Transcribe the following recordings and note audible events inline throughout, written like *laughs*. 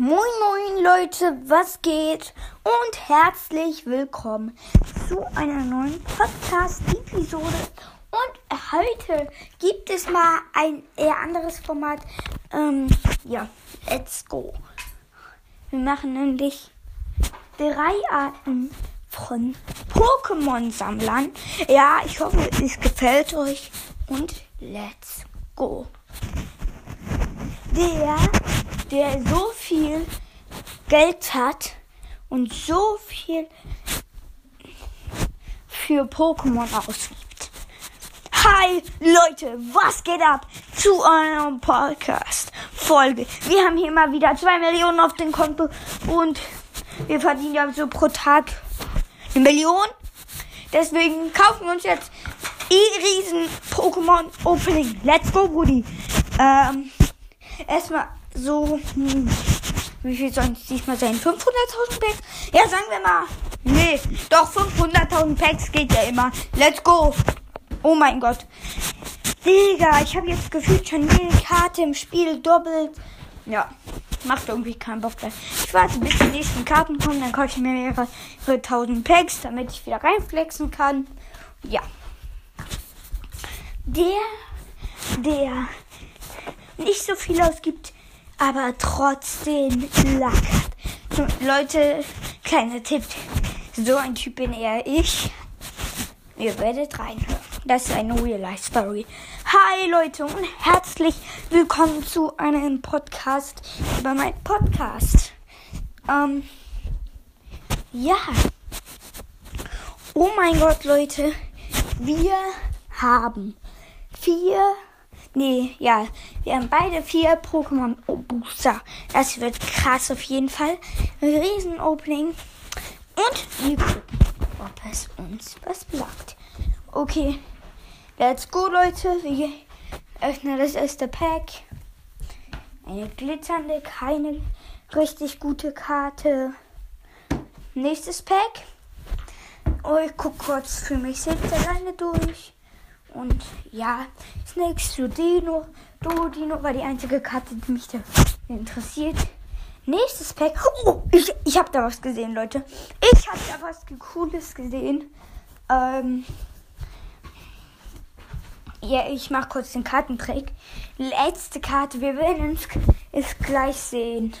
Moin moin Leute, was geht? Und herzlich willkommen zu einer neuen Podcast-Episode. Und heute gibt es mal ein eher anderes Format. Ähm, ja, let's go. Wir machen nämlich drei Arten von Pokémon-Sammlern. Ja, ich hoffe, es gefällt euch. Und let's go. Der der so viel Geld hat und so viel für Pokémon ausgibt. Hi Leute, was geht ab zu eurem Podcast Folge? Wir haben hier mal wieder zwei Millionen auf dem Konto und wir verdienen ja so pro Tag eine Million. Deswegen kaufen wir uns jetzt riesen Pokémon Opening. Let's go, Woody. Ähm, erstmal so, hm, wie viel sollen es diesmal sein? 500.000 Packs? Ja, sagen wir mal. Nee, doch 500.000 Packs geht ja immer. Let's go. Oh mein Gott. Digga, ich habe jetzt gefühlt schon jede Karte im Spiel doppelt. Ja, macht irgendwie keinen Bock mehr. Ich warte, bis die nächsten Karten kommen, dann kaufe ich mir mehrere tausend Packs, damit ich wieder reinflexen kann. Ja. Der, der nicht so viel ausgibt, aber trotzdem Lack So, Leute, kleiner Tipp. So ein Typ bin eher ich. Ihr werdet reinhören. Das ist eine Real-Life-Story. Hi Leute und herzlich willkommen zu einem Podcast über meinen Podcast. Ähm, ja. Oh mein Gott, Leute. Wir haben vier Nee, ja. Wir haben beide vier Pokémon Booster. Das wird krass auf jeden Fall. Riesen Opening. Und wir gucken, ob es uns was sagt. Okay. Let's go, Leute. Wir öffnen das erste Pack. Eine glitzernde, keine richtig gute Karte. Nächstes Pack. Oh, ich guck kurz für mich selbst alleine durch. Und ja, Snakes zu Dino. Du, Dino war die einzige Karte, die mich da interessiert. Nächstes Pack. Oh, ich, ich habe da was gesehen, Leute. Ich habe da was Cooles gesehen. Ähm, ja, ich mache kurz den Kartentrick. Letzte Karte, wir werden es gleich sehen.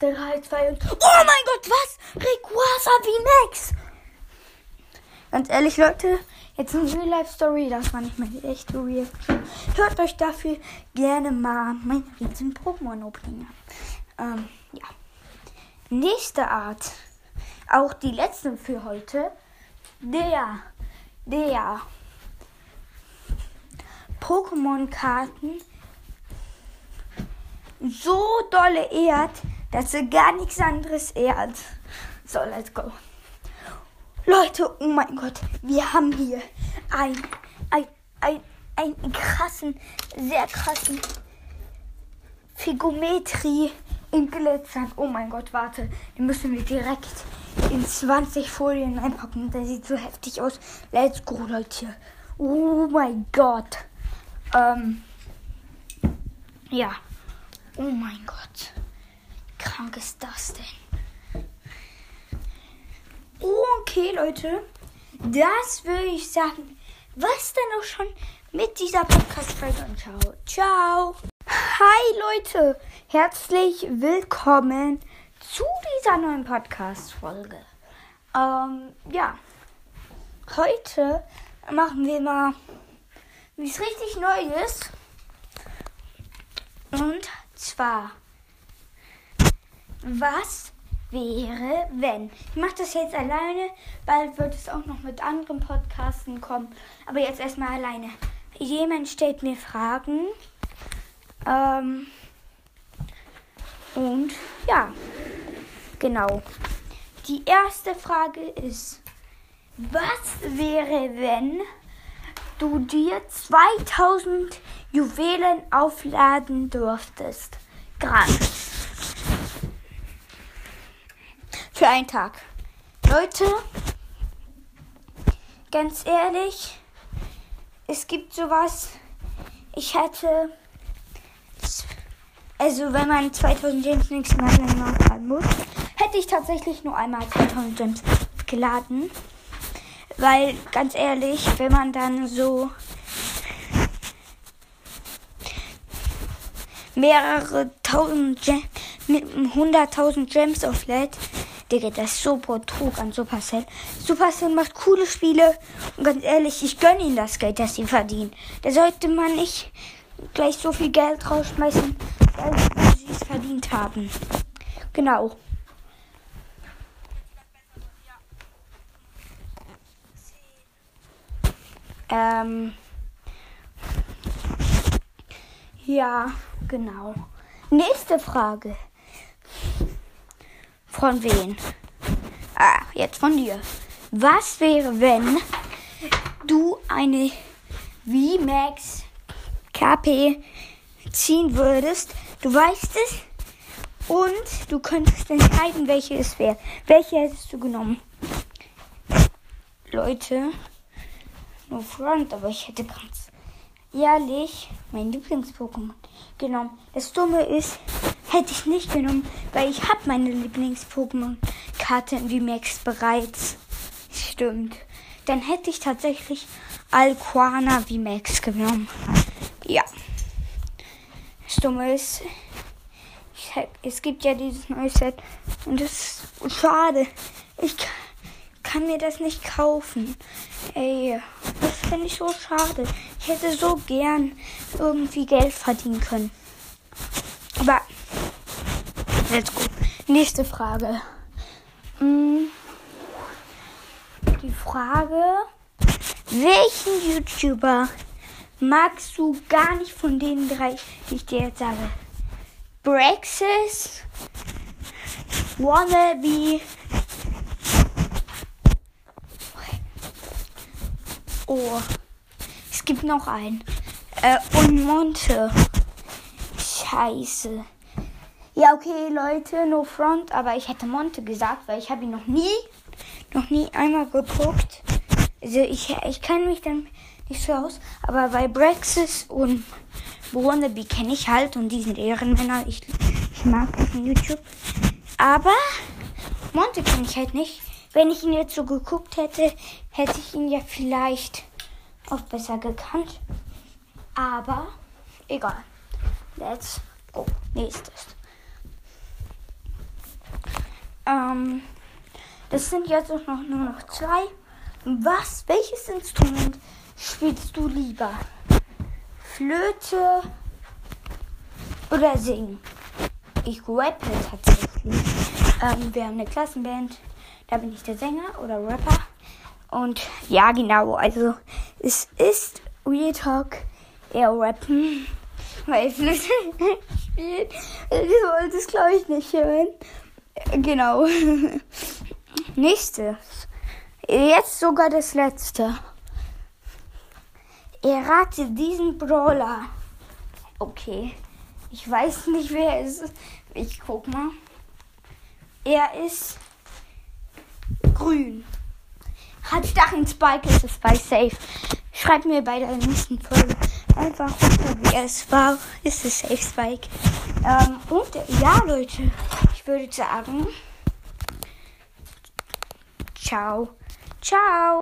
3, 2 und. Oh mein Gott, was? Rayquaza Max! Ganz ehrlich, Leute, Jetzt eine Real-Life-Story, das war nicht meine echte Reaction. Hört euch dafür gerne mal mein riesen Pokémon-Opening an. Ähm, ja. Nächste Art, auch die letzte für heute, der, der Pokémon-Karten so dolle ehrt, dass er gar nichts anderes ehrt. So, let's go. Leute, oh mein Gott, wir haben hier ein, ein, ein, einen krassen, sehr krassen Figometrie in Glitzern. Oh mein Gott, warte, den müssen wir direkt in 20 Folien einpacken. Der sieht so heftig aus. Let's go, Leute. Oh mein Gott. Ähm, ja. Oh mein Gott. Wie krank ist das denn? Okay, Leute, das würde ich sagen. Was dann auch schon mit dieser Podcast-Folge und ciao. Ciao. Hi, Leute. Herzlich willkommen zu dieser neuen Podcast-Folge. Ähm, ja. Heute machen wir mal was richtig Neues. Und zwar, was wäre, wenn. Ich mache das jetzt alleine, bald wird es auch noch mit anderen Podcasten kommen. Aber jetzt erstmal alleine. Jemand stellt mir Fragen. Ähm, und ja, genau. Die erste Frage ist, was wäre, wenn du dir 2000 Juwelen aufladen dürftest? Gratis. Für einen Tag. Leute, ganz ehrlich, es gibt sowas. Ich hätte Also wenn man 2000 Gems nächstes Mal nachladen muss, hätte ich tatsächlich nur einmal 2000 Gems geladen. Weil, ganz ehrlich, wenn man dann so mehrere tausend Gems, mit 100.000 Gems auflädt, Digga, das ist so Betrug an Supercell. Supercell macht coole Spiele und ganz ehrlich, ich gönne ihnen das Geld, das sie verdienen. Da sollte man nicht gleich so viel Geld rausschmeißen, weil sie es verdient haben. Genau. Ähm. Ja, genau. Nächste Frage. Von wem? Ah, jetzt von dir. Was wäre, wenn du eine VMAX KP ziehen würdest? Du weißt es und du könntest entscheiden, welche es wäre. Welche hättest du genommen? Leute, no front, aber ich hätte ganz ehrlich mein Lieblings-Pokémon genommen. Das Dumme ist, hätte ich nicht genommen, weil ich habe meine Lieblings-Pokémon-Karte in VMAX bereits. Stimmt. Dann hätte ich tatsächlich Alquana VMAX genommen. Ja. Das Dumme ist, ich, es gibt ja dieses neue Set und das ist schade. Ich kann mir das nicht kaufen. Ey, das finde ich so schade. Ich hätte so gern irgendwie Geld verdienen können. Aber let's go. Nächste Frage. Hm, die Frage, welchen YouTuber magst du gar nicht von den drei, die ich dir jetzt sage? Brexis, Wannabe, Oh, es gibt noch einen. Äh, und Monte. Scheiße. Ja, okay, Leute, no front, aber ich hätte Monte gesagt, weil ich habe ihn noch nie, noch nie einmal geguckt. Also ich, ich kann mich dann nicht so aus, aber bei Brexis und Wannabe kenne ich halt und die sind Ehrenmänner. Ich, ich mag diesen YouTube. Aber Monte kenne ich halt nicht. Wenn ich ihn jetzt so geguckt hätte, hätte ich ihn ja vielleicht auch besser gekannt. Aber egal. Let's go. Nächstes. Ähm, das sind jetzt auch noch nur noch zwei. Was? Welches Instrument spielst du lieber? Flöte oder singen? Ich rappe tatsächlich. Ähm, wir haben eine Klassenband. Da bin ich der Sänger oder Rapper. Und ja, genau. Also es ist Real Talk eher Rappen. *laughs* Weil Flöte *laughs* spielt. Ich wollte es glaube ich nicht hören. Genau. *laughs* Nächstes. Jetzt sogar das letzte. Errate diesen Brawler. Okay. Ich weiß nicht, wer es ist. Ich guck mal. Er ist grün. Hat Stacheln Spike, ist es bei Safe. Schreibt mir bei der nächsten Folge einfach runter, wie es war. Ist es Safe Spike. Ähm, und ja, Leute, ich würde sagen, ciao. Ciao.